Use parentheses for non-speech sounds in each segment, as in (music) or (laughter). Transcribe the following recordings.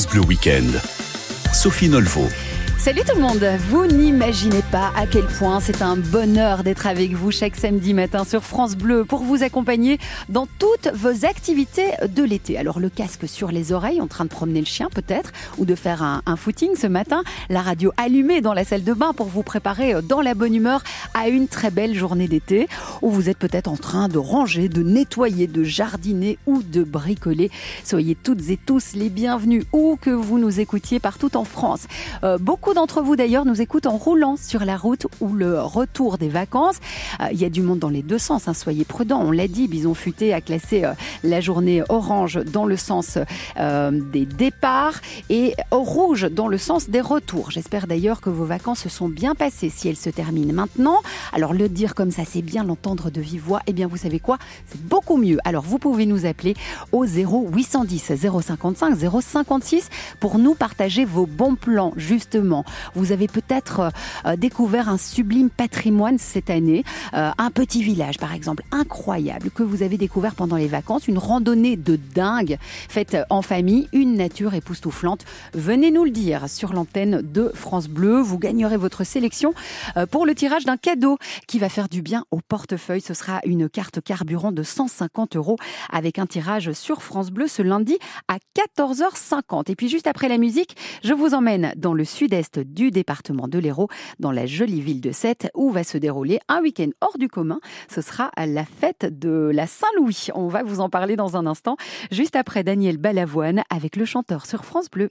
France Bleu Week-end. Sophie Nolvo. Salut tout le monde Vous n'imaginez pas à quel point c'est un bonheur d'être avec vous chaque samedi matin sur France Bleu pour vous accompagner dans toutes vos activités de l'été. Alors le casque sur les oreilles en train de promener le chien peut-être ou de faire un, footing ce matin, la radio allumée dans la salle de bain pour vous préparer dans la bonne humeur à une très belle journée d'été où vous êtes peut-être en train de ranger, de nettoyer, de jardiner ou de bricoler. Soyez toutes et tous les bienvenus où que vous nous écoutiez partout en France. Euh, beaucoup d'entre vous d'ailleurs nous écoutent en roulant sur la route ou le retour des vacances. Euh, il y a du monde dans les deux sens, hein, soyez prudents. On l'a dit, Bison Futé a classé euh, la journée orange dans le sens euh, des départs et rouge dans le sens des retours. J'espère d'ailleurs que vos vacances se sont bien passées si elles se terminent maintenant. Alors le dire comme ça, c'est bien l'entendre de vive voix. Eh bien, vous savez quoi? C'est beaucoup mieux. Alors vous pouvez nous appeler au 0 810 055 056 pour nous partager vos bons plans justement vous avez peut-être euh, découvert un sublime patrimoine cette année, euh, un petit village par exemple, incroyable, que vous avez découvert pendant les vacances, une randonnée de dingue faite en famille, une nature époustouflante. Venez nous le dire sur l'antenne de France Bleu. Vous gagnerez votre sélection euh, pour le tirage d'un cadeau qui va faire du bien au portefeuille. Ce sera une carte carburant de 150 euros avec un tirage sur France Bleu ce lundi à 14h50. Et puis juste après la musique, je vous emmène dans le sud-est du département de l'Hérault, dans la jolie ville de Sète, où va se dérouler un week-end hors du commun. Ce sera la fête de la Saint-Louis. On va vous en parler dans un instant, juste après Daniel Balavoine avec le chanteur sur France Bleu.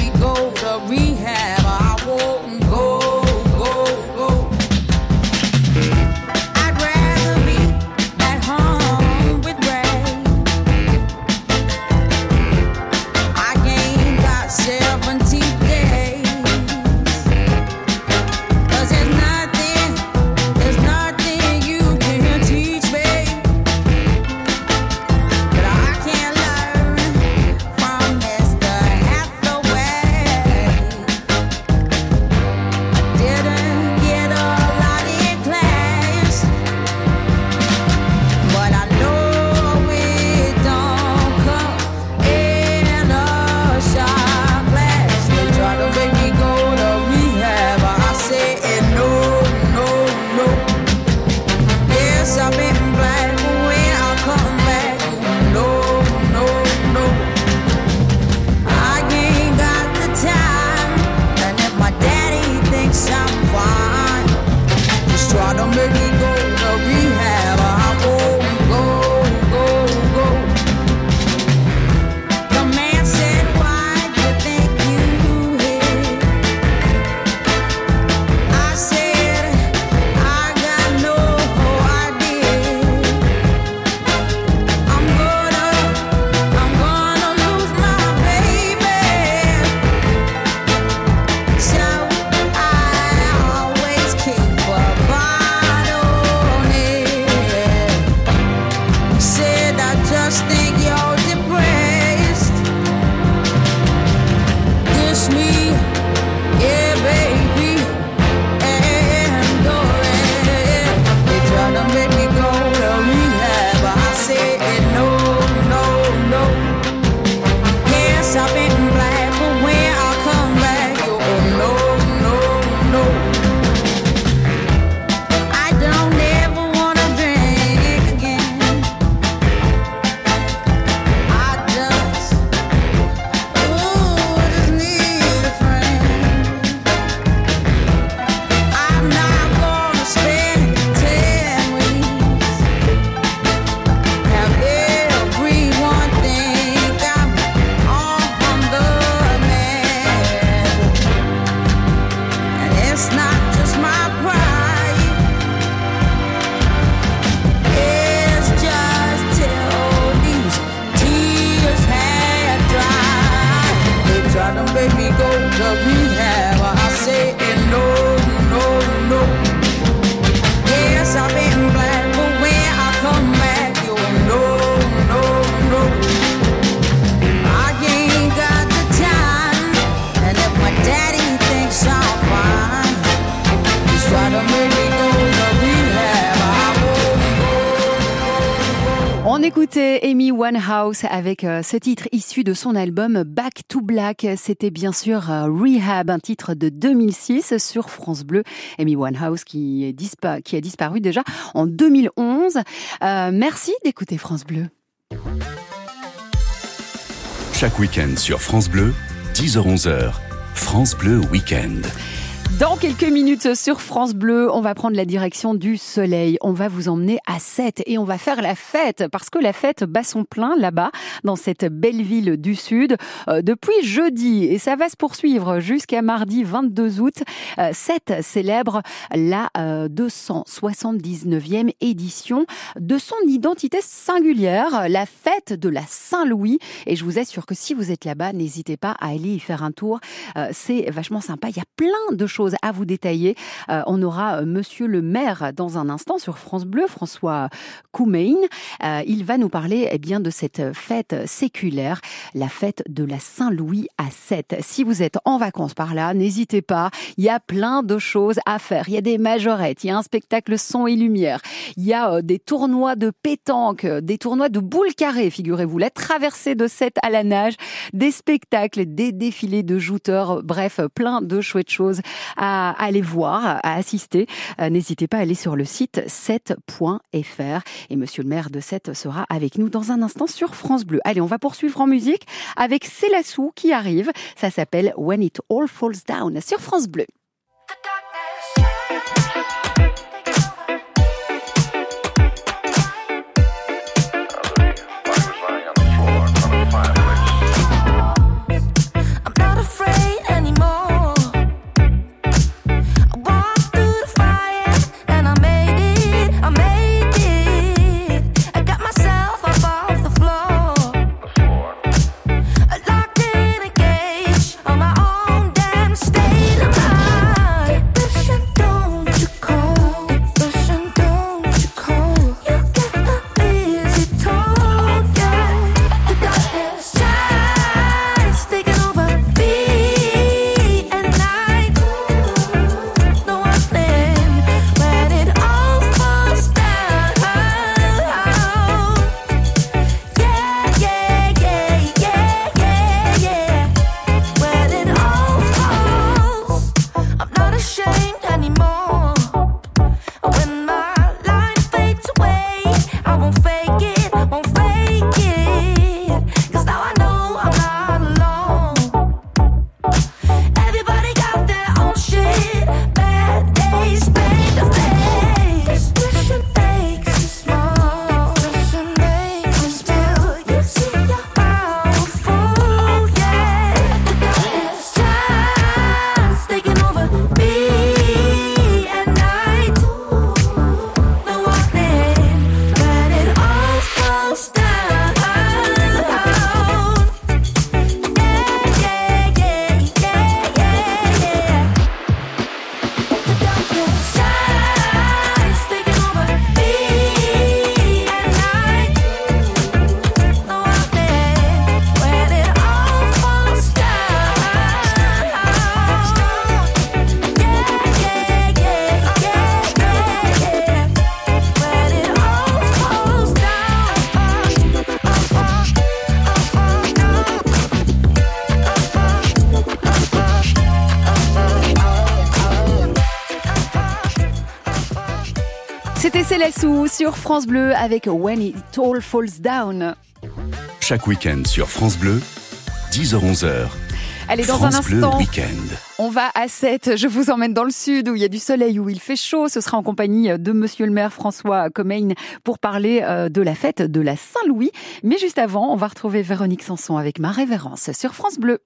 On écoutait Amy Winehouse avec euh, ce titre issu de son album Back to Black. C'était bien sûr euh, Rehab, un titre de 2006 sur France Bleu. Amy Winehouse qui, qui a disparu déjà en 2011. Euh, merci d'écouter France Bleu. Chaque week-end sur France Bleu, 10h-11h, France Bleu Week-end. Dans quelques minutes sur France Bleu, on va prendre la direction du soleil. On va vous emmener à Sète et on va faire la fête parce que la fête bat son plein là-bas, dans cette belle ville du Sud, euh, depuis jeudi. Et ça va se poursuivre jusqu'à mardi 22 août. Euh, célèbre la euh, 279e édition de son identité singulière, la fête de la Saint-Louis. Et je vous assure que si vous êtes là-bas, n'hésitez pas à aller y faire un tour. Euh, C'est vachement sympa. Il y a plein de choses à vous détailler. Euh, on aura euh, Monsieur le maire dans un instant sur France Bleu, François Coumain. Euh, il va nous parler eh bien de cette fête séculaire, la fête de la Saint-Louis à Sète. Si vous êtes en vacances par là, n'hésitez pas. Il y a plein de choses à faire. Il y a des majorettes, il y a un spectacle son et lumière, il y a euh, des tournois de pétanque, des tournois de boules carrées, figurez-vous, la traversée de Sète à la nage, des spectacles, des défilés de jouteurs, bref, plein de chouettes choses à aller voir, à assister. Euh, n'hésitez pas à aller sur le site 7.fr. Et monsieur le maire de 7 sera avec nous dans un instant sur France Bleu. Allez, on va poursuivre en musique avec Célassou qui arrive. Ça s'appelle When It All Falls Down sur France Bleu. Sur France Bleu avec When It All Falls Down. Chaque week-end sur France Bleu, 10h-11h. Allez, dans France un instant, Bleu on va à 7. Je vous emmène dans le sud où il y a du soleil, où il fait chaud. Ce sera en compagnie de monsieur le maire François Comein pour parler euh, de la fête de la Saint-Louis. Mais juste avant, on va retrouver Véronique Sanson avec ma révérence sur France Bleu.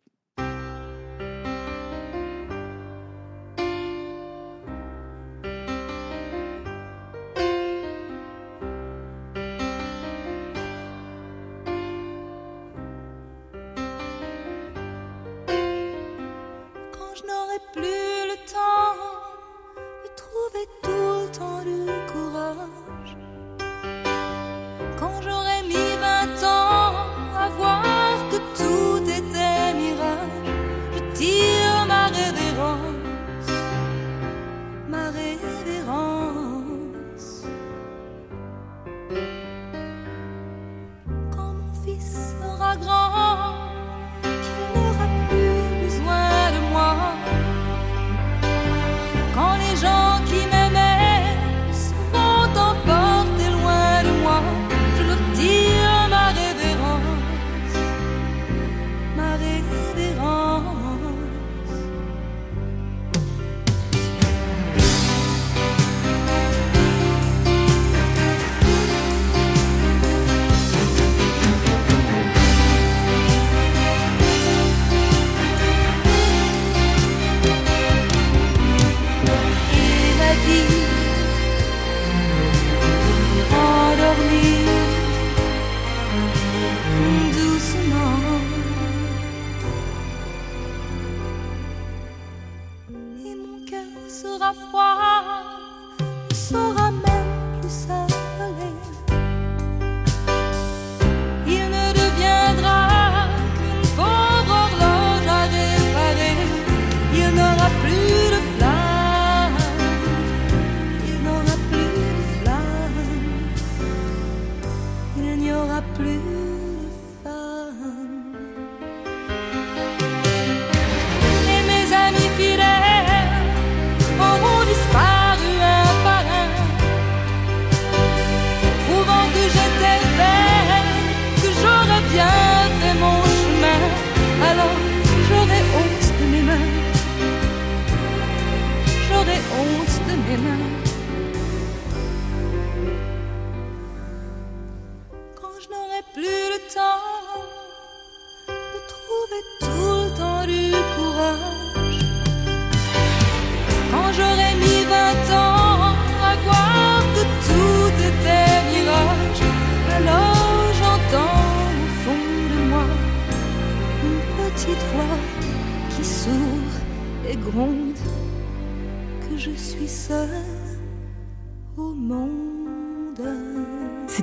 Suis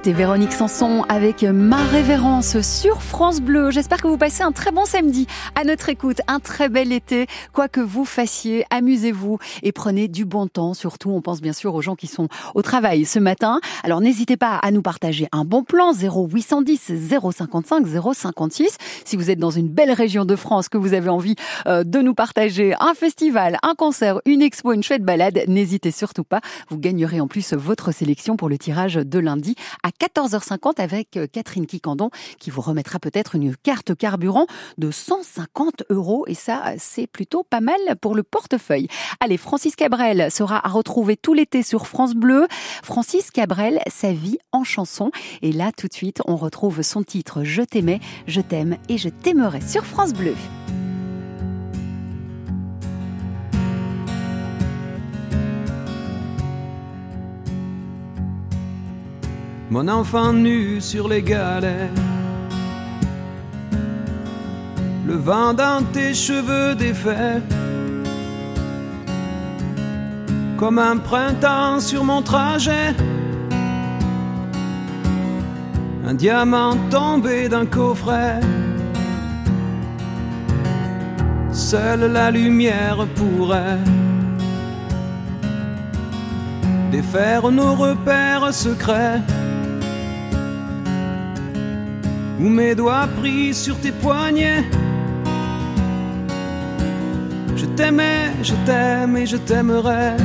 C'était Véronique Sanson avec Ma Révérence sur France Bleu. J'espère que vous passez un très bon samedi à notre écoute, un très bel été. Quoi que vous fassiez, amusez-vous et prenez du bon temps. Surtout, on pense bien sûr aux gens qui sont au travail ce matin. Alors n'hésitez pas à nous partager un bon plan 0810 055 056. Si vous êtes dans une belle région de France, que vous avez envie euh, de nous partager un festival, un concert, une expo, une chouette balade, n'hésitez surtout pas. Vous gagnerez en plus votre sélection pour le tirage de lundi à 14h50 avec euh, Catherine Quicandon qui vous remettra peut-être une carte carburant de 150 euros et ça c'est plutôt pas mal pour le portefeuille. Allez, Francis Cabrel sera à retrouver tout l'été sur France Bleu. Francis Cabrel, sa vie en chanson. Et là tout de suite on retrouve son titre Je t'aimais, je t'aime et je t'aimerai sur France Bleu. Mon enfant nu sur les galets. Le vent dans tes cheveux défaits. Comme un printemps sur mon trajet. Un diamant tombé d'un coffret. Seule la lumière pourrait défaire nos repères secrets. Ou mes doigts pris sur tes poignets. Je t'aimais, je t'aime et je t'aimerai.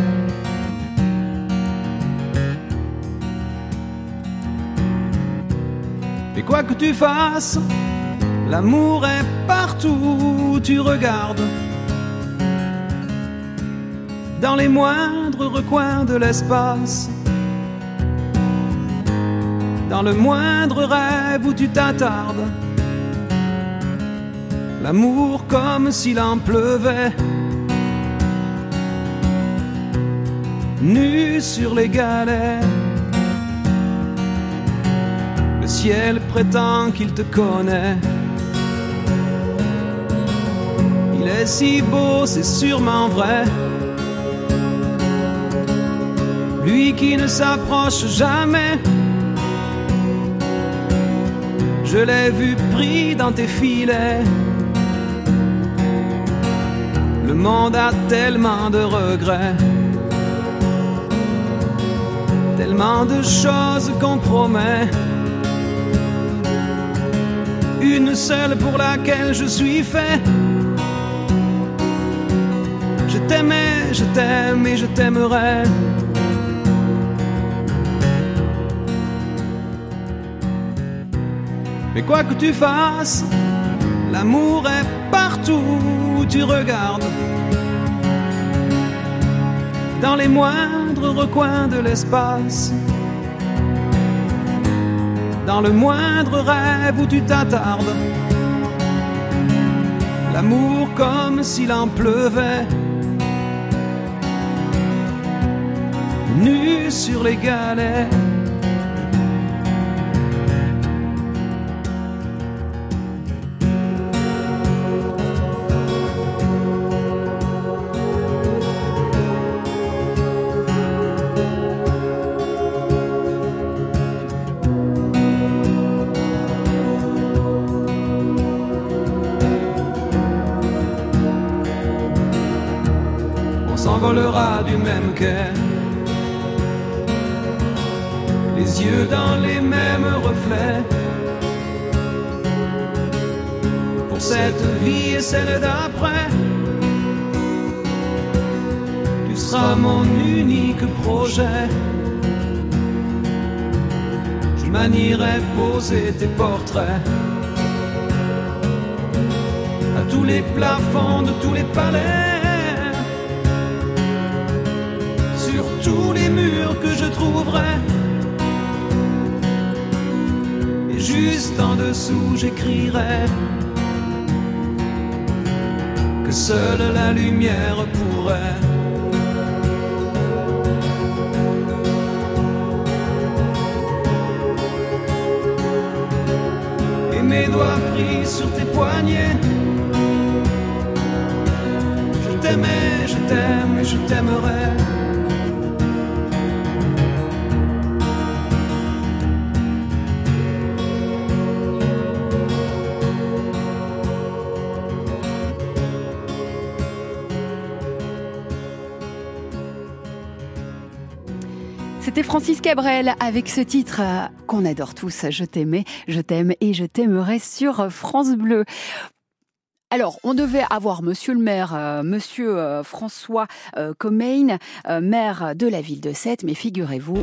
Et quoi que tu fasses, l'amour est partout où tu regardes. Dans les moindres recoins de l'espace dans le moindre rêve où tu t'attardes. L'amour comme s'il en pleuvait. Nu sur les galets. Le ciel prétend qu'il te connaît. Il est si beau, c'est sûrement vrai. Lui qui ne s'approche jamais. Je l'ai vu pris dans tes filets. Le monde a tellement de regrets, tellement de choses qu'on promet. Une seule pour laquelle je suis fait. Je t'aimais, je t'aime et je t'aimerai. Mais quoi que tu fasses, l'amour est partout où tu regardes. Dans les moindres recoins de l'espace. Dans le moindre rêve où tu t'attardes. L'amour comme s'il en pleuvait. Nu sur les galets. Les yeux dans les mêmes reflets. Pour cette vie et celle d'après, tu seras mon unique projet. Je manierai poser tes portraits à tous les plafonds de tous les palais que je trouverai. Et juste en dessous, j'écrirai que seule la lumière pourrait. Et mes doigts pris sur tes poignets. Je t'aimais, je t'aime et je t'aimerai. C'était Francis Cabrel avec ce titre euh, qu'on adore tous, Je t'aimais, je t'aime et je t'aimerai sur France Bleu. Alors, on devait avoir Monsieur le maire, euh, Monsieur euh, François euh, Comain, euh, maire de la ville de Sète, mais figurez-vous.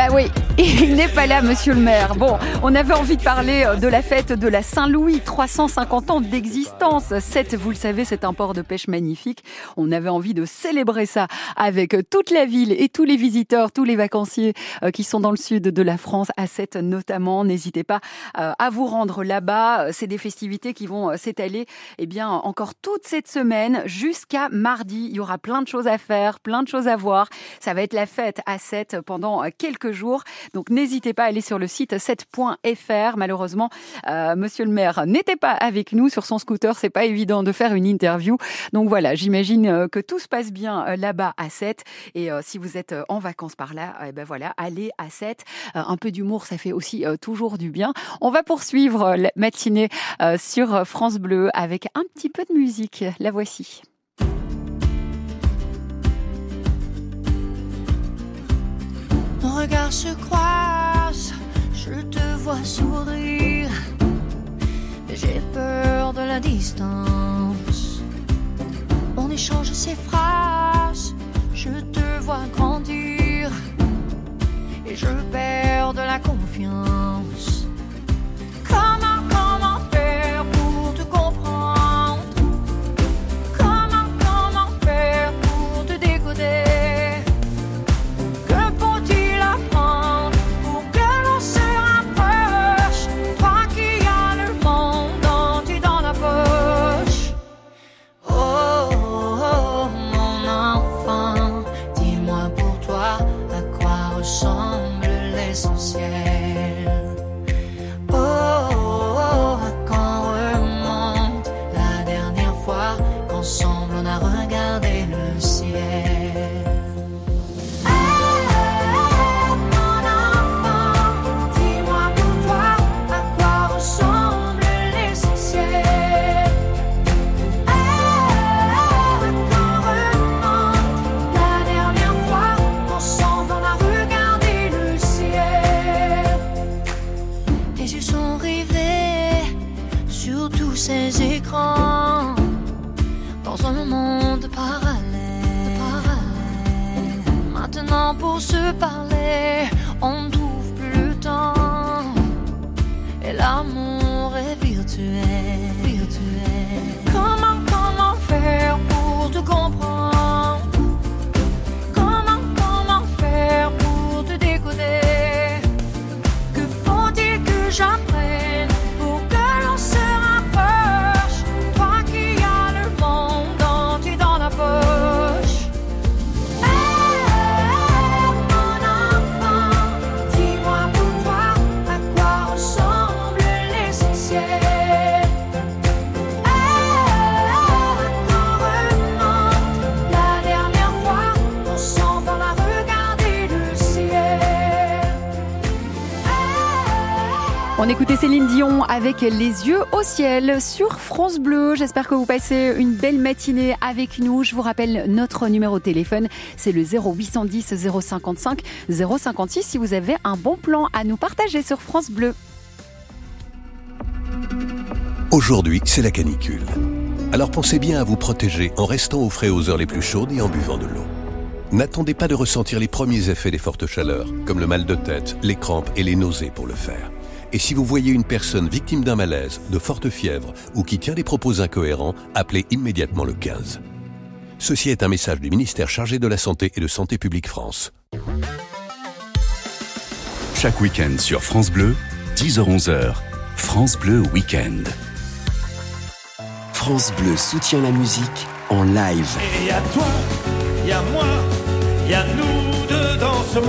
Bah oui, (laughs) il n'est pas là, monsieur le maire. Bon, on avait envie de parler euh, de la fête de la Saint-Louis, 350 ans d'existence. Sète, vous le savez, c'est un port de pêche magnifique. On avait envie de célébrer ça avec toute la ville et tous les visiteurs, tous les vacanciers euh, qui sont dans le sud de la France, à Sète notamment. N'hésitez pas euh, à vous rendre là-bas. C'est des festivités qui vont euh, s'étaler eh bien, encore toute cette semaine jusqu'à mardi. Il y aura plein de choses à faire, plein de choses à voir. Ça va être la fête à Sète pendant euh, Donc n'hésitez pas à aller sur le site 7.fr. Malheureusement, euh, monsieur le maire n'était pas avec nous sur son scooter. C'est pas évident de faire une interview. Donc voilà, j'imagine euh, que tout se passe bien euh, là-bas à 7. Et si vous êtes en vacances par là, eh ben voilà, allez à 7. Euh, un peu d'humour, ça fait aussi toujours du bien. On va poursuivre la matinée sur France Bleu avec un petit peu de musique. La voici. Nos se croisent, je te vois sourire. J'ai peur de la distance. On échange ces phrases, je te vois grandir. Et je perds de la confiance. On écoutait Céline Dion avec les yeux au ciel sur France Bleu. J'espère que vous passez une belle matinée avec nous. Je vous rappelle notre numéro de téléphone, c'est le 0810 055 056 si vous avez un bon plan à nous partager sur France Bleu. Aujourd'hui, c'est la canicule. Alors pensez bien à vous protéger en restant au frais aux heures les plus chaudes et en buvant de l'eau. N'attendez pas de ressentir les premiers effets des fortes chaleurs, comme le mal de tête, les crampes et les nausées pour le faire. Et si vous voyez une personne victime d'un malaise, de forte fièvre ou qui tient des propos incohérents, appelez immédiatement le 15. Ceci est un message du ministère chargé de la Santé et de Santé publique France. Chaque week-end sur France Bleu, 10h-11h, France Bleu Week-end. France Bleu soutient la musique en live. Et y a toi, y a moi, y a nous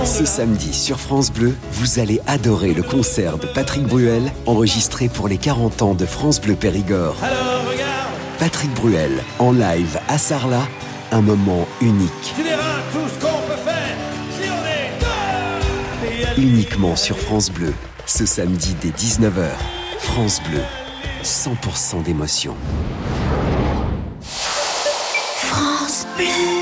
ce samedi sur France Bleu, vous allez adorer le concert de Patrick Bruel enregistré pour les 40 ans de France Bleu Périgord. Alors regarde, Patrick Bruel en live à Sarlat, un moment unique. tu verras tout ce qu'on peut faire si on est deux. Et y a- Uniquement sur France Bleu, ce samedi dès 19h. France Bleu, 100% d'émotion. France Bleu.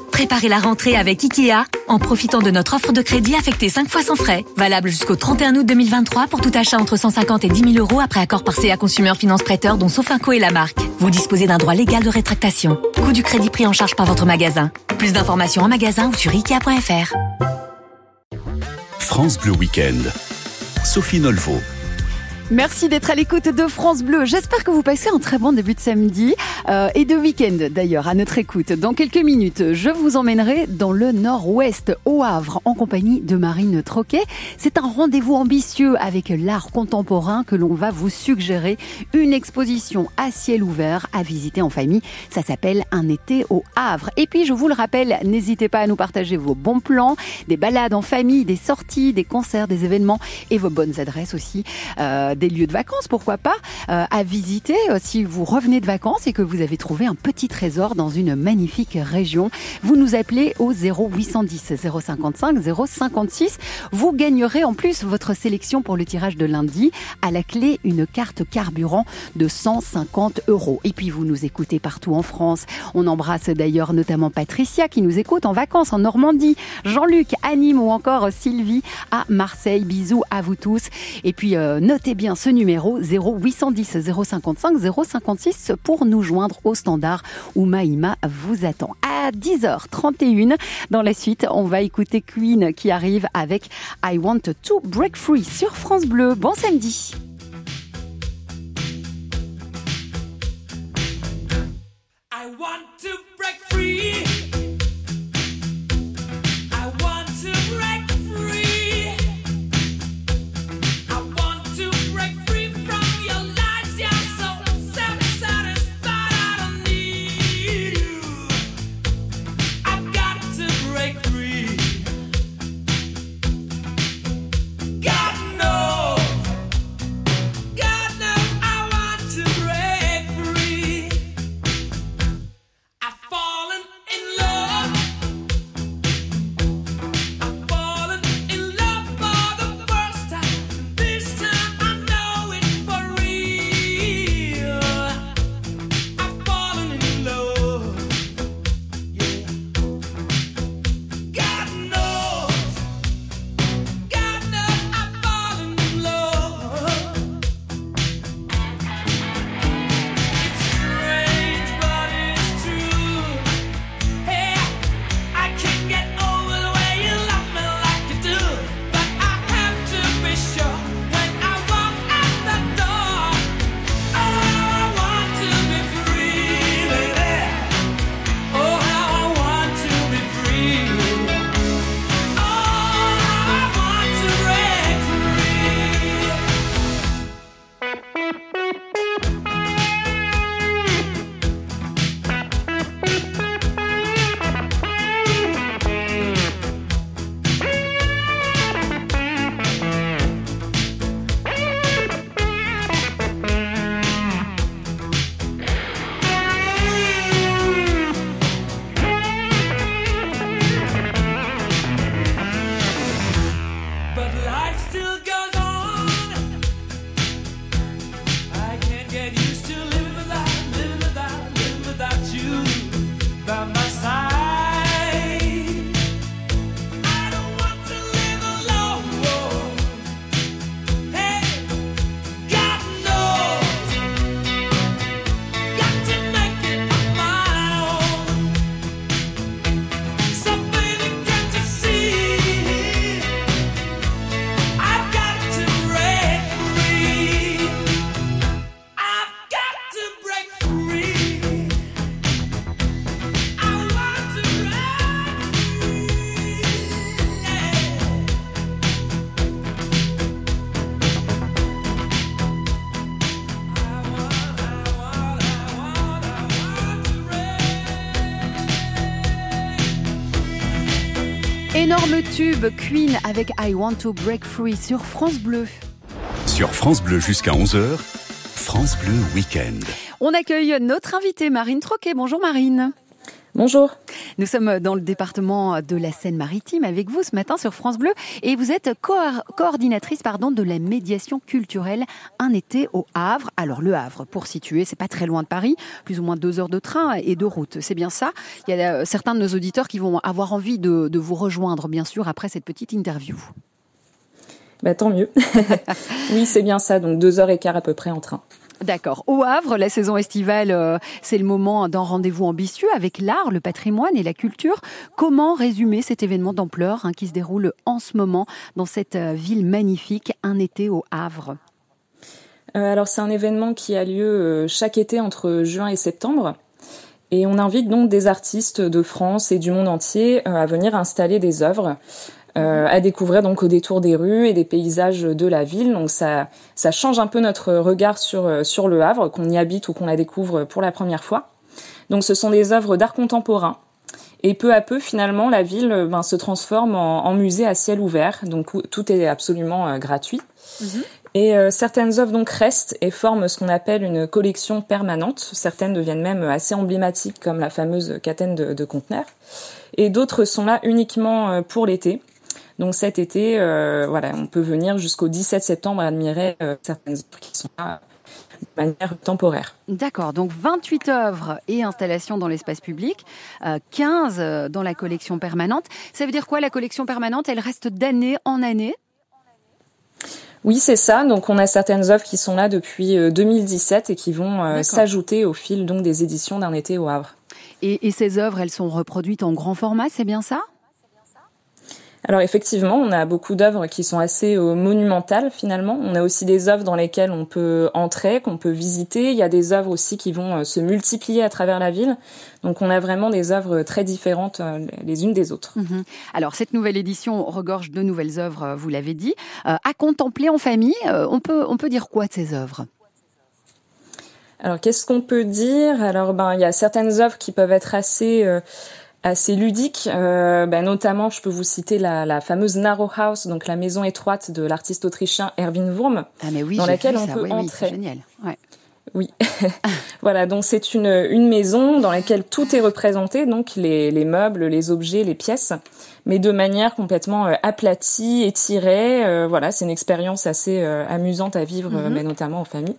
Préparez la rentrée avec IKEA en profitant de notre offre de crédit affectée 5 fois sans frais. Valable jusqu'au 31 août 2023 pour tout achat entre 150 et 10 000 euros après accord par CA Consumer Finance Prêteur dont Sofinco et la marque. Vous disposez d'un droit légal de rétractation. Coût du crédit pris en charge par votre magasin. Plus d'informations en magasin ou sur ikea.fr. France Bleu Week-end. Sophie Nolvo. Merci d'être à l'écoute de France Bleu. J'espère que vous passez un très bon début de samedi euh, et de week-end d'ailleurs à notre écoute. Dans quelques minutes, je vous emmènerai dans le nord-ouest, au Havre, en compagnie de Marine Troquet. C'est un rendez-vous ambitieux avec l'art contemporain que l'on va vous suggérer. Une exposition à ciel ouvert à visiter en famille. Ça s'appelle Un été au Havre. Et puis, je vous le rappelle, n'hésitez pas à nous partager vos bons plans, des balades en famille, des sorties, des concerts, des événements et vos bonnes adresses aussi. Euh, des lieux de vacances, pourquoi pas, euh, à visiter euh, si vous revenez de vacances et que vous avez trouvé un petit trésor dans une magnifique région. Vous nous appelez au 0810 055 056. Vous gagnerez en plus votre sélection pour le tirage de lundi. À la clé, une carte carburant de 150 euros. Et puis vous nous écoutez partout en France. On embrasse d'ailleurs notamment Patricia qui nous écoute en vacances en Normandie, Jean-Luc à Nîmes ou encore Sylvie à Marseille. Bisous à vous tous. Et puis euh, notez bien ce numéro 0810 055 056 pour nous joindre au standard où Maïma vous attend. À 10h31, dans la suite, on va écouter Queen qui arrive avec I Want to Break Free sur France Bleu. Bon samedi. Tube Queen avec I Want to Break Free sur France Bleu. Sur France Bleu jusqu'à 11h, France Bleu Week-end. On accueille notre invitée Marine Troquet. Bonjour Marine. Bonjour. Nous sommes dans le département de la Seine-Maritime avec vous ce matin sur France Bleu et vous êtes coor- coordinatrice de la médiation culturelle Un été au Havre. Alors le Havre, pour situer, c'est pas très loin de Paris, plus ou moins deux heures de train et de route. C'est bien ça. Il y a euh, certains de nos auditeurs qui vont avoir envie de, de vous rejoindre, bien sûr, après cette petite interview. Bah, tant mieux. (laughs) oui, c'est bien ça. Donc deux heures et quart à peu près en train. D'accord. Au Havre, la saison estivale, euh, c'est le moment d'un rendez-vous ambitieux avec l'art, le patrimoine et la culture. Comment résumer cet événement d'ampleur hein, qui se déroule en ce moment dans cette euh, ville magnifique, un été au Havre? Euh, alors c'est un événement qui a lieu chaque été entre juin et septembre. Et on invite donc des artistes de France et du monde entier à venir installer des œuvres, euh, à découvrir donc au détour des rues et des paysages de la ville. Donc ça, ça change un peu notre regard sur, euh, sur le Havre, qu'on y habite ou qu'on la découvre pour la première fois. Donc ce sont des œuvres d'art contemporain. Et peu à peu, finalement, la ville euh, ben, se transforme en, en musée à ciel ouvert. Donc où tout est absolument euh, gratuit. Et euh, certaines œuvres donc restent et forment ce qu'on appelle une collection permanente. Certaines deviennent même assez emblématiques, comme la fameuse catène de, de conteneurs. Et d'autres sont là uniquement pour l'été. Donc cet été, euh, voilà, on peut venir jusqu'au 17 septembre admirer euh, certaines œuvres qui sont là de manière temporaire. D'accord, donc 28 œuvres et installations dans l'espace public, euh, 15 euh, dans la collection permanente. Ça veut dire quoi la collection permanente? Elle reste d'année en année? Oui, c'est ça. Donc on a certaines œuvres qui sont là depuis euh, 2017 et qui vont s'ajouter au fil donc des éditions d'un été au Havre. et, et ces œuvres, elles sont reproduites en grand format, c'est bien ça? Alors effectivement, on a beaucoup d'œuvres qui sont assez euh, monumentales finalement. On a aussi des œuvres dans lesquelles on peut entrer, qu'on peut visiter. Il y a des œuvres aussi qui vont euh, se multiplier à travers la ville. Donc on a vraiment des œuvres très différentes euh, les unes des autres. Mhm. Alors, cette nouvelle édition regorge de nouvelles œuvres, vous l'avez dit. À contempler en famille, on, peut, on peut dire quoi de ces œuvres? Alors qu'est-ce qu'on peut dire? Alors ben il y a certaines œuvres qui peuvent être assez euh, assez ludiques. Euh, ben, notamment, je peux vous citer la, la fameuse Narrow House, donc la maison étroite de l'artiste autrichien Erwin Wurm. Ah, mais oui, Dans laquelle on ça. peut Oui, oui, entrer. c'est génial. Ouais. Oui, (laughs) voilà. Donc c'est une une maison dans laquelle tout est représenté, donc les les meubles, les objets, les pièces, mais de manière complètement euh, aplatie, étirée. Euh, voilà, c'est une expérience assez euh, amusante à vivre, Mhm. mais notamment en famille.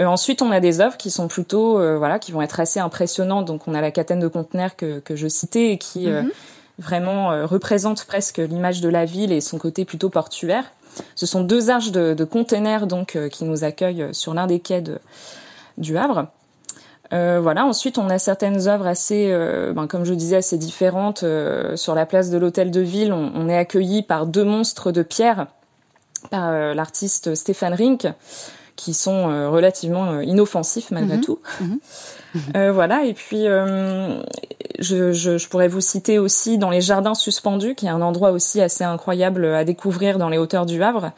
Euh, ensuite, on a des œuvres qui sont plutôt, euh, voilà, qui vont être assez impressionnantes. Donc, on a la catène de conteneurs que, que je citais et qui euh, Mhm. vraiment euh, représente presque l'image de la ville et son côté plutôt portuaire. Ce sont deux arches de, de containers donc euh, qui nous accueillent sur l'un des quais de, du Havre. Euh, voilà. Ensuite, on a certaines œuvres assez, euh, ben, comme je disais, assez différentes. Euh, sur la place de l'hôtel de ville, on, on est accueilli par deux monstres de pierre par euh, l'artiste Stéphane Rink, qui sont euh, relativement euh, inoffensifs malgré Mhm. tout. Mhm. (laughs) Euh, voilà. Et puis, je, je, je pourrais vous citer aussi dans les jardins suspendus, qui est un endroit aussi assez incroyable à découvrir dans les hauteurs du Havre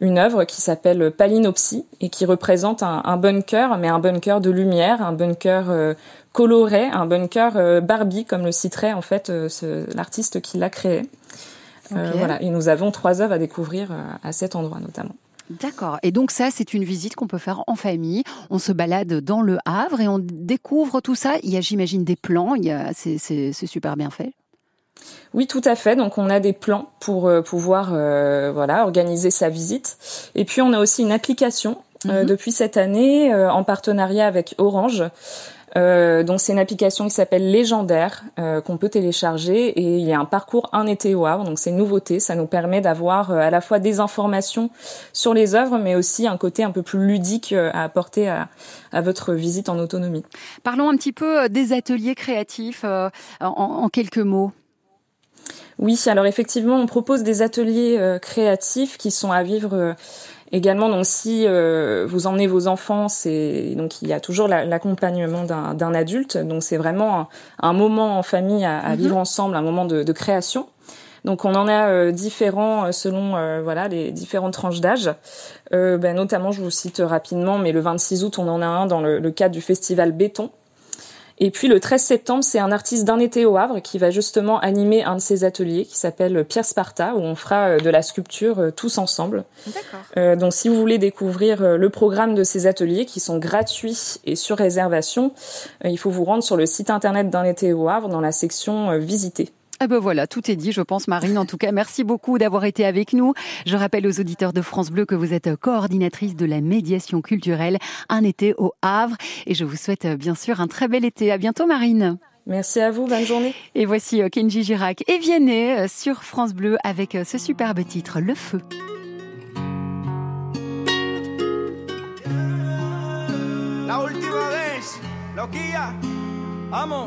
une œuvre qui s'appelle Palinopsie et qui représente un, un bunker, mais un bunker de lumière, un bunker coloré, un bunker Barbie, comme le citerait en fait l'artiste qui l'a créé. Euh, voilà, et nous avons trois œuvres à découvrir à cet endroit notamment. D'accord. Et donc ça, c'est une visite qu'on peut faire en famille. On se balade dans le Havre et on découvre tout ça. Il y a, j'imagine, des plans. Il y a, c'est, c'est, c'est super bien fait. Oui, tout à fait. Donc, on a des plans pour euh, pouvoir euh, voilà organiser sa visite. Et puis, on a aussi une application euh, Mhm. depuis cette année euh, en partenariat avec Orange. Euh, donc, c'est une application qui s'appelle Légendaire euh, qu'on peut télécharger et il y a un parcours un été au Havre. Donc, c'est une nouveauté. Ça nous permet d'avoir euh, à la fois des informations sur les œuvres, mais aussi un côté un peu plus ludique euh, à apporter à, à votre visite en autonomie. Parlons un petit peu euh, des ateliers créatifs euh, en, en quelques mots. Oui, alors effectivement, on propose des ateliers euh, créatifs qui sont à vivre euh, également. Donc, si euh, vous emmenez vos enfants, c'est donc il y a toujours la- l'accompagnement d'un d'un adulte. Donc, c'est vraiment un, un moment en famille à, à Mhm. vivre ensemble, un moment de, de création. Donc, on en a euh, différents euh, selon euh, voilà les différentes tranches d'âge. Euh, ben, notamment, je vous cite rapidement, mais le 26 août, on en a un dans le, le cadre du festival Béton. Et puis le 13 septembre, c'est un artiste d'un été au Havre qui va justement animer un de ses ateliers qui s'appelle Pierre Sparta, où on fera euh, de la sculpture euh, tous ensemble. Euh, donc si vous voulez découvrir le programme de ces ateliers qui sont gratuits et sur réservation, euh, il faut vous rendre sur le site internet d'un été au Havre dans la section visiter. Ah ben voilà, tout est dit, je pense, Marine. En tout cas, merci beaucoup d'avoir été avec nous. Je rappelle aux auditeurs de France Bleu que vous êtes coordinatrice de la médiation culturelle Un été au Havre. Et je vous souhaite bien sûr un très bel été. À bientôt, Marine. Merci à vous, bonne journée. Et voici euh, Kenji Girac et Vianney euh, sur France Bleu avec euh, ce superbe titre, Le Feu. La última vez, loquilla, vamos.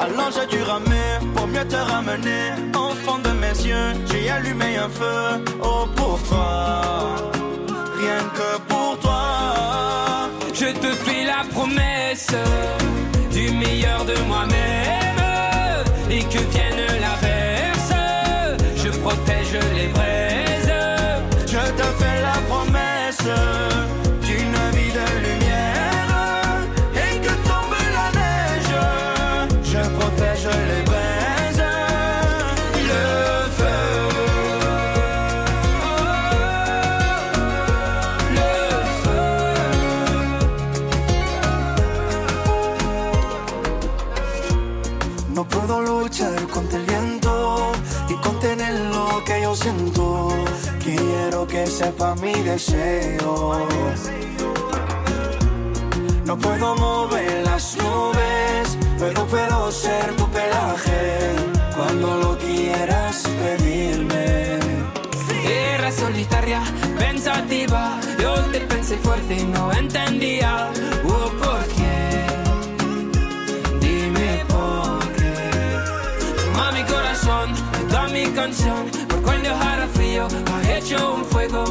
Alors j'ai dû ramer pour mieux te ramener. Fond de mes yeux, j'ai allumé un feu. Oh pour toi, rien que pour toi. Je te fais la promesse du meilleur de moi-même sepa mi deseo. No puedo mover las nubes, pero puedo ser tu pelaje cuando lo quieras pedirme. Era solitaria, pensativa. Yo te pensé fuerte y no entendía. Oh, ¿por qué? Dime por qué. Toma mi corazón, toda mi canción. Por cuando hará frío, ha hecho un fuego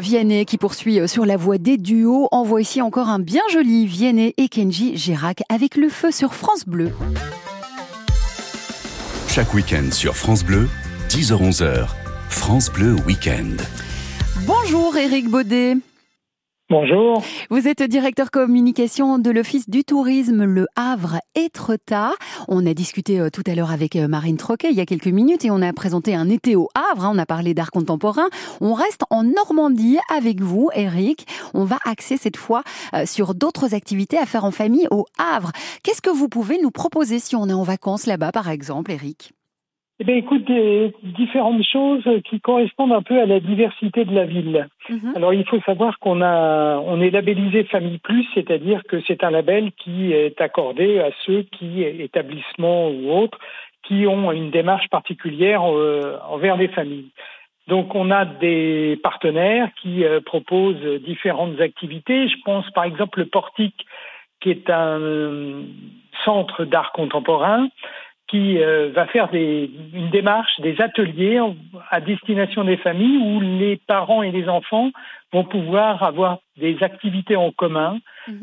Vianney qui poursuit euh, sur la voie des duos. En voici encore un bien joli Vianney et Kenji Girac avec le feu sur France Bleu. Chaque week-end sur France Bleu, 10h-11h, France Bleu Week-end. Bonjour Eric Baudet. Bonjour. Vous êtes directeur communication de l'Office du tourisme Le Havre Étretat. On a discuté euh, tout à l'heure avec euh, Marine Troquet il y a quelques minutes et on a présenté un été au Havre. hein. On a parlé d'art contemporain. On reste en Normandie avec vous, Eric. On va axer cette fois euh, sur d'autres activités à faire en famille au Havre. Qu'est-ce que vous pouvez nous proposer si on est en vacances là-bas, par exemple, Eric? Eh bien, écoute, des différentes choses qui correspondent un peu à la diversité de la ville. Alors, il faut savoir qu'on a, on est labellisé Famille Plus, c'est-à-dire que c'est un label qui est accordé à ceux qui, établissements ou autres, qui ont une démarche particulière euh, envers les familles. Donc, on a des partenaires qui euh, proposent différentes activités. Je pense, par exemple, le Portique, qui est un euh, centre d'art contemporain qui euh, va faire des, une démarche, des ateliers à destination des familles où les parents et les enfants vont pouvoir avoir des activités en commun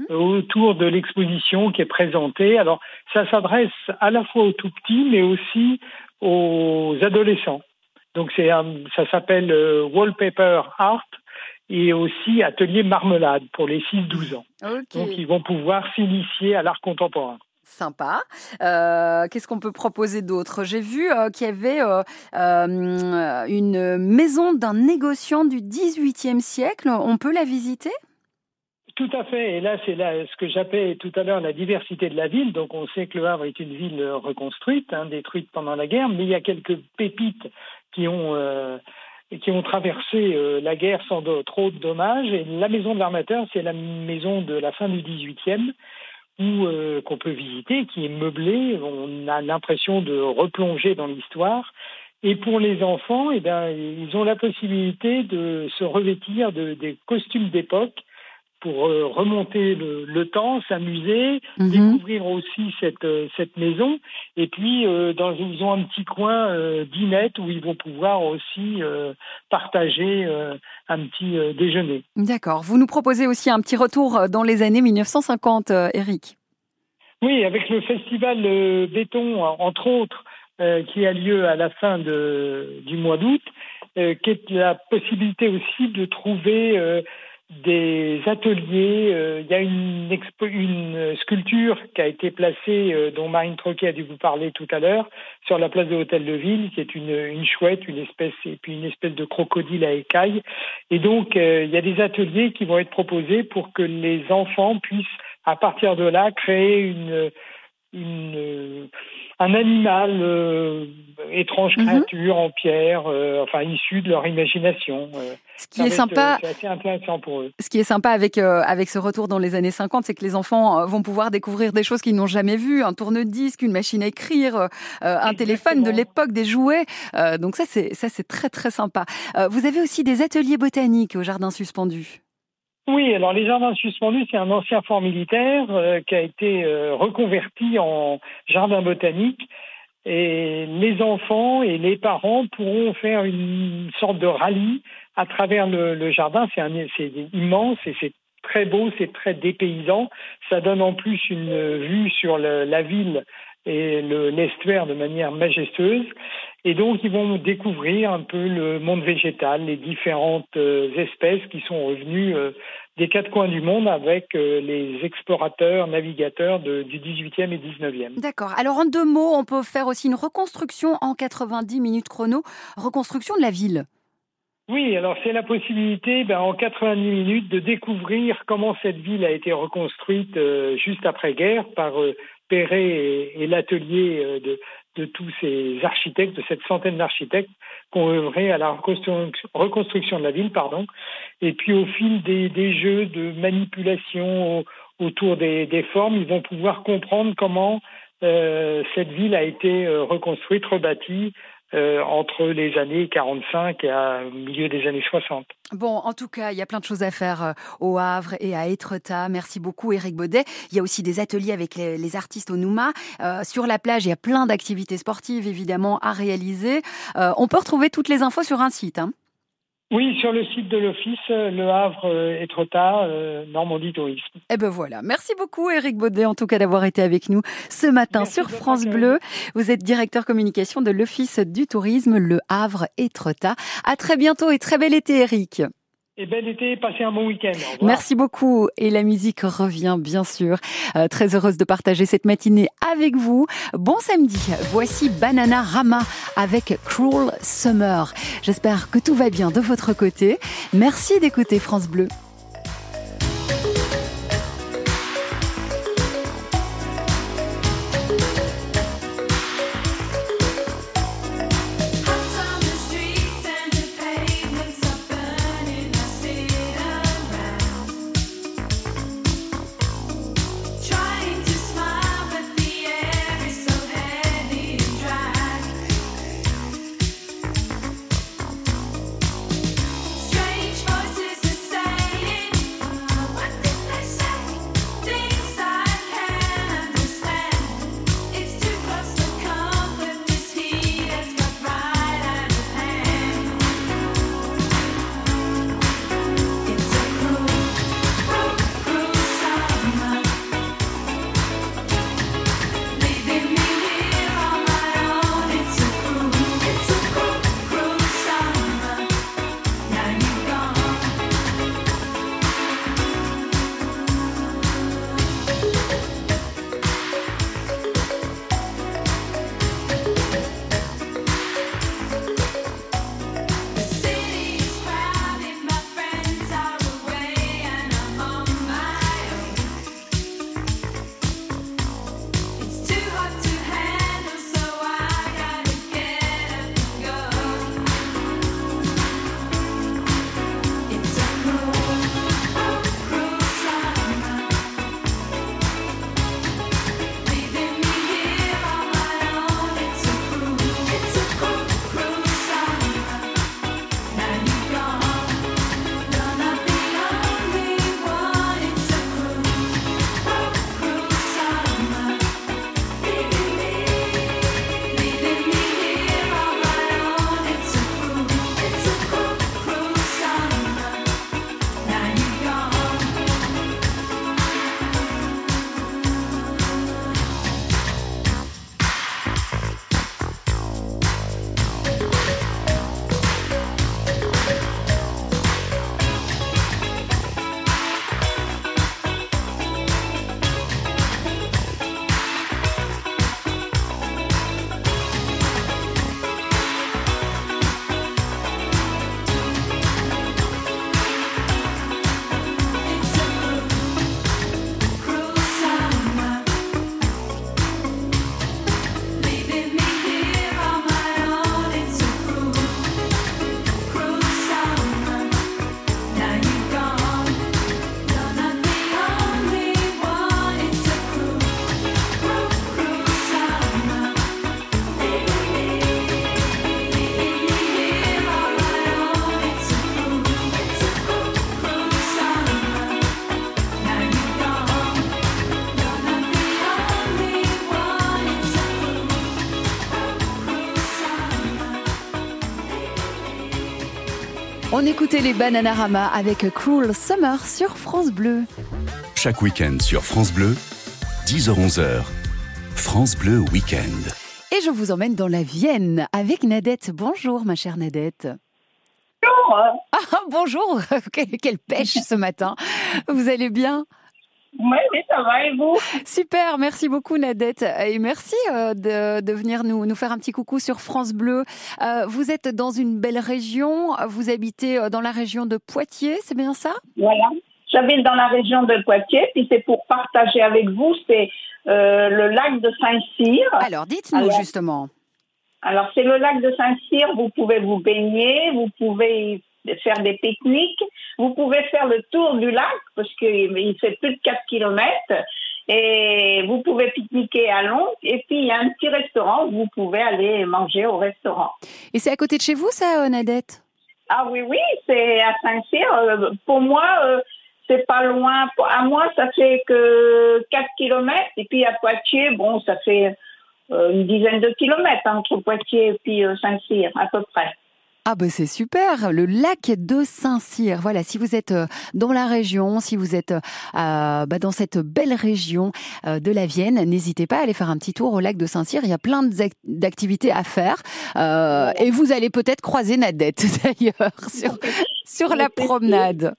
euh, autour de l'exposition qui est présentée. Alors, ça s'adresse à la fois aux tout petits, mais aussi aux adolescents. Donc, c'est un- ça s'appelle euh, Wallpaper Art et aussi Atelier Marmelade pour les 6-12 ans. Donc, ils vont pouvoir s'initier à l'art contemporain. Sympa. Euh, Qu'est-ce qu'on peut proposer d'autre? J'ai vu euh, qu'il y avait euh, une maison d'un négociant du 18e siècle. On peut la visiter? Tout à fait. Et là, c'est ce que j'appelais tout à l'heure la diversité de la ville. Donc, on sait que Le Havre est une ville reconstruite, hein, détruite pendant la guerre, mais il y a quelques pépites qui ont qui ont traversé la guerre sans trop de dommages. Et la maison de l'armateur, c'est la maison de la fin du 18e euh, qu'on peut visiter, qui est meublée. On a l'impression de replonger dans l'histoire. Et pour les enfants, eh ben, ils ont la possibilité de se revêtir de, des costumes d'époque pour euh, remonter le, le temps, s'amuser, découvrir aussi cette, euh, cette maison. Et puis, euh, dans, ils ont un petit coin euh, dinette où ils vont pouvoir aussi euh, partager un petit déjeuner. D'accord. Vous nous proposez aussi un petit retour dans les années 1950, euh, Eric. Oui, avec le festival béton, entre autres, qui a lieu à la fin de, du mois d'août, qui est la possibilité aussi de trouver des ateliers. Euh, Il y a une, expo- une sculpture qui a été placée, euh, dont Marine Troquet a dû vous parler tout à l'heure, sur la place de l'Hôtel de Ville, qui est une, une chouette, une espèce et puis une espèce de crocodile à écailles. Et donc, euh, il y a des ateliers qui vont être proposés pour que les enfants puissent, à partir de là, créer une une, euh, un animal euh, étrange créature en pierre, euh, enfin issu de leur imagination. euh. Ce qui est sympa- euh, C'est assez intéressant pour eux. Ce qui est sympa avec, euh, avec ce retour dans les années 50, c'est que les enfants vont pouvoir découvrir des choses qu'ils n'ont jamais vues, un tourne-disque, une machine à écrire, euh, un téléphone de l'époque, des jouets. Euh, donc ça, c'est ça, c'est très très sympa. Euh, vous avez aussi des ateliers botaniques au jardin suspendu. Oui, alors les jardins suspendus, c'est un ancien fort militaire euh, qui a été euh, reconverti en jardin botanique. Et les enfants et les parents pourront faire une sorte de rallye à travers le, le jardin. C'est immense et c'est très beau, c'est très dépaysant. Ça donne en plus une vue sur le- la ville et le- l'estuaire de manière majestueuse. Et donc, ils vont découvrir un peu le monde végétal, les différentes euh, espèces qui sont revenues euh, des quatre coins du monde avec euh, les explorateurs, navigateurs de- du 18e et 19e. D'accord. Alors en deux mots, on peut faire aussi une reconstruction en 90 minutes chrono, reconstruction de la ville. Oui, alors c'est la possibilité ben, en 90 minutes de découvrir comment cette ville a été reconstruite euh, juste après-guerre par euh, Perret et, et l'atelier euh, de, de tous ces architectes, de cette centaine d'architectes qui ont œuvré à la reconstru- reconstruction de la ville. pardon. Et puis au fil des, jeux de manipulation au- autour des, des formes, ils vont pouvoir comprendre comment euh, cette ville a été euh, reconstruite, rebâtie euh, entre les années 45 et à milieu des années 60. Bon, en tout cas, il y a plein de choses à faire euh, au Havre et à Étretat. Merci beaucoup, Eric Baudet. Il y a aussi des ateliers avec les, les artistes au Nouma. Euh, sur la plage, il y a plein d'activités sportives, évidemment, à réaliser. Euh, on peut retrouver toutes les infos sur un site. hein. Oui, sur le site de l'Office, euh, Le Havre, euh, Étretat, euh, Normandie Tourisme. Eh ben voilà. Merci beaucoup, Eric Baudet, en tout cas, d'avoir été avec nous ce matin sur France Bleu. Vous êtes directeur communication de l'Office du tourisme Le Havre Étretat. À très bientôt et très bel été, Eric. Et bel été, passez un bon week-end. Merci beaucoup. Et la musique revient, bien sûr. Euh, très heureuse de partager cette matinée avec vous. Bon samedi. Voici Banana Rama avec Cruel Summer. J'espère que tout va bien de votre côté. Merci d'écouter France Bleu. Écoutait les Bananarama avec Cruel Summer sur France Bleu. Chaque week-end sur France Bleu, 10h-11h, France Bleu Week-end. Et je vous emmène dans la Vienne avec Nadette. Bonjour, ma chère Nadette. Bonjour. Ah, bonjour. (laughs) Quelle pêche ce matin. Vous allez bien? Oui, oui, ça va et vous? Super, merci beaucoup Nadette et merci euh, de, de venir nous, nous faire un petit coucou sur France Bleu. Euh, vous êtes dans une belle région, vous habitez euh, dans la région de Poitiers, c'est bien ça? Voilà. J'habite dans la région de Poitiers, puis c'est pour partager avec vous, c'est euh, le lac de Saint-Cyr. Alors dites-nous Alors- justement. Alors c'est le lac de Saint-Cyr, vous pouvez vous baigner, vous pouvez faire des pique-niques, vous pouvez faire le tour du lac parce qu'il il fait plus de 4 kilomètres et vous pouvez pique-niquer à Londres et puis il y a un petit restaurant où vous pouvez aller manger au restaurant. Et c'est à côté de chez vous ça, euh, Nadette? Ah oui, oui, c'est à Saint-Cyr. Euh, Pour moi, euh, c'est pas loin. À moi, ça fait que 4 kilomètres. Et puis à Poitiers, bon, ça fait une dizaine de kilomètres entre Poitiers et puis Saint-Cyr, à peu près. Ah bah c'est super, le lac de Saint-Cyr. Voilà, si vous êtes euh, dans la région, si vous êtes euh, bah, dans cette belle région euh, de la Vienne, n'hésitez pas à aller faire un petit tour au lac de Saint-Cyr. Il y a plein d'ac- d'activités à faire Euh, et vous allez peut-être croiser Nadette (laughs) d'ailleurs sur, sur la promenade.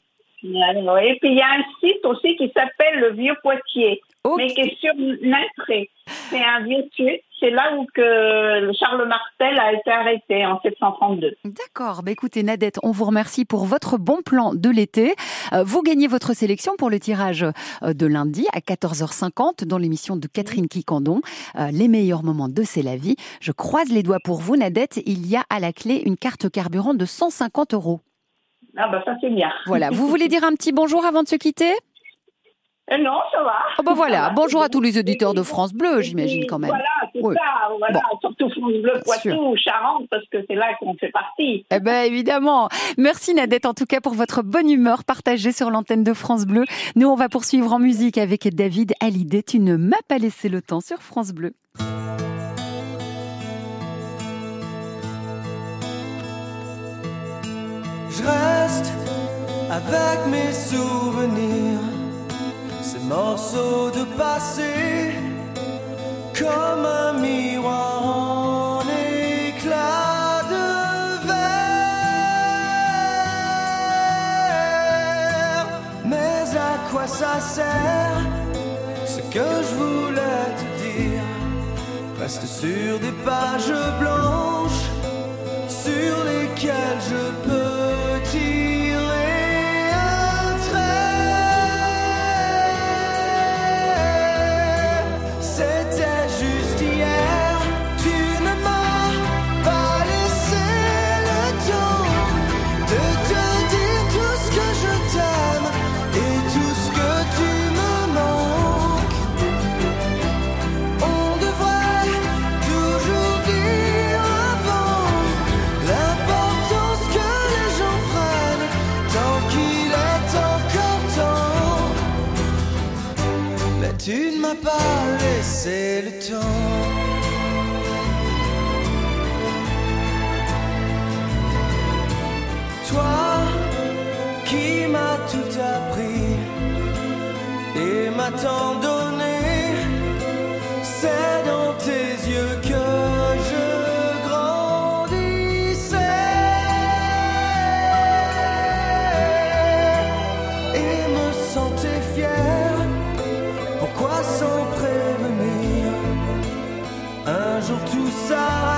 Et puis il y a un site aussi qui s'appelle le Vieux Poitiers, mais qui est sur Nintré. C'est un vieux site. C'est là où que Charles Martel a été arrêté en 732. D'accord. Bah écoutez, Nadette, on vous remercie pour votre bon plan de l'été. Euh, vous gagnez votre sélection pour le tirage euh, de lundi à 14h50 dans l'émission de Catherine Quicandon. Euh, les meilleurs moments de C'est la vie. Je croise les doigts pour vous, Nadette. Il y a à la clé une carte carburant de 150 euros. Ah bah ça c'est bien. Voilà. Vous voulez dire un petit bonjour avant de se quitter? Euh, Non, ça va. Oh bah voilà. Va. Bonjour à tous les auditeurs de France Bleu, j'imagine quand même. Voilà, c'est Oui. ça. Voilà, Bon. surtout France Bleu. Poitou, Charente, parce que c'est là qu'on fait partie. Eh ben évidemment. Merci Nadette en tout cas pour votre bonne humeur partagée sur l'antenne de France Bleu. Nous on va poursuivre en musique avec David Hallyday. Tu ne m'as pas laissé le temps sur France Bleu. Je avec mes souvenirs, ces morceaux de passé, comme un miroir en éclat de verre. Mais à quoi ça sert Ce que je voulais te dire? Reste sur des pages blanches sur lesquels je peux C'est dans tes yeux que je grandissais et me sentais fier. Pourquoi sans prévenir? Un jour tout s'arrête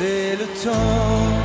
laissé le temps.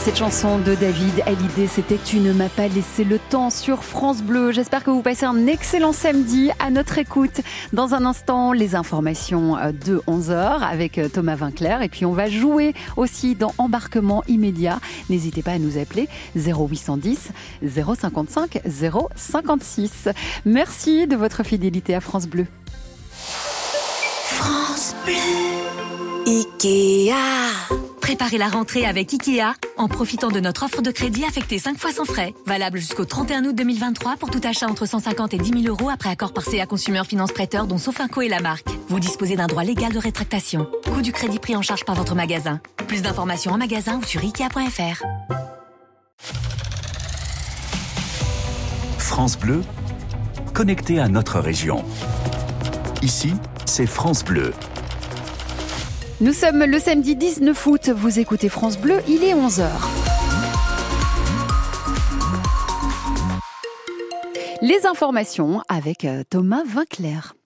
Cette chanson de David Hallyday. C'était Tu ne m'as pas laissé le temps sur France Bleu. J'espère que vous passez un excellent samedi à notre écoute. Dans un instant, les informations euh, de 11h avec euh, Thomas Vinclair. Et puis, on va jouer aussi dans Embarquement immédiat. N'hésitez pas à nous appeler 0810 055 056. Merci de votre fidélité à France Bleu. France Bleu. Ikea. Préparez la rentrée avec Ikea en profitant de notre offre de crédit affectée 5 fois sans frais. Valable jusqu'au 31 août 2023 pour tout achat entre 150 et 10 000 euros après accord par CA Consumer Finance Prêteur dont Sofinco et la marque. Vous disposez d'un droit légal de rétractation. Coût du crédit pris en charge par votre magasin. Plus d'informations en magasin ou sur Ikea.fr. France Bleu, connecté à notre région. Ici, c'est France Bleu. Nous sommes le samedi 19 août. Vous écoutez France Bleu, il est 11h. Les informations avec euh, Thomas Vinclair.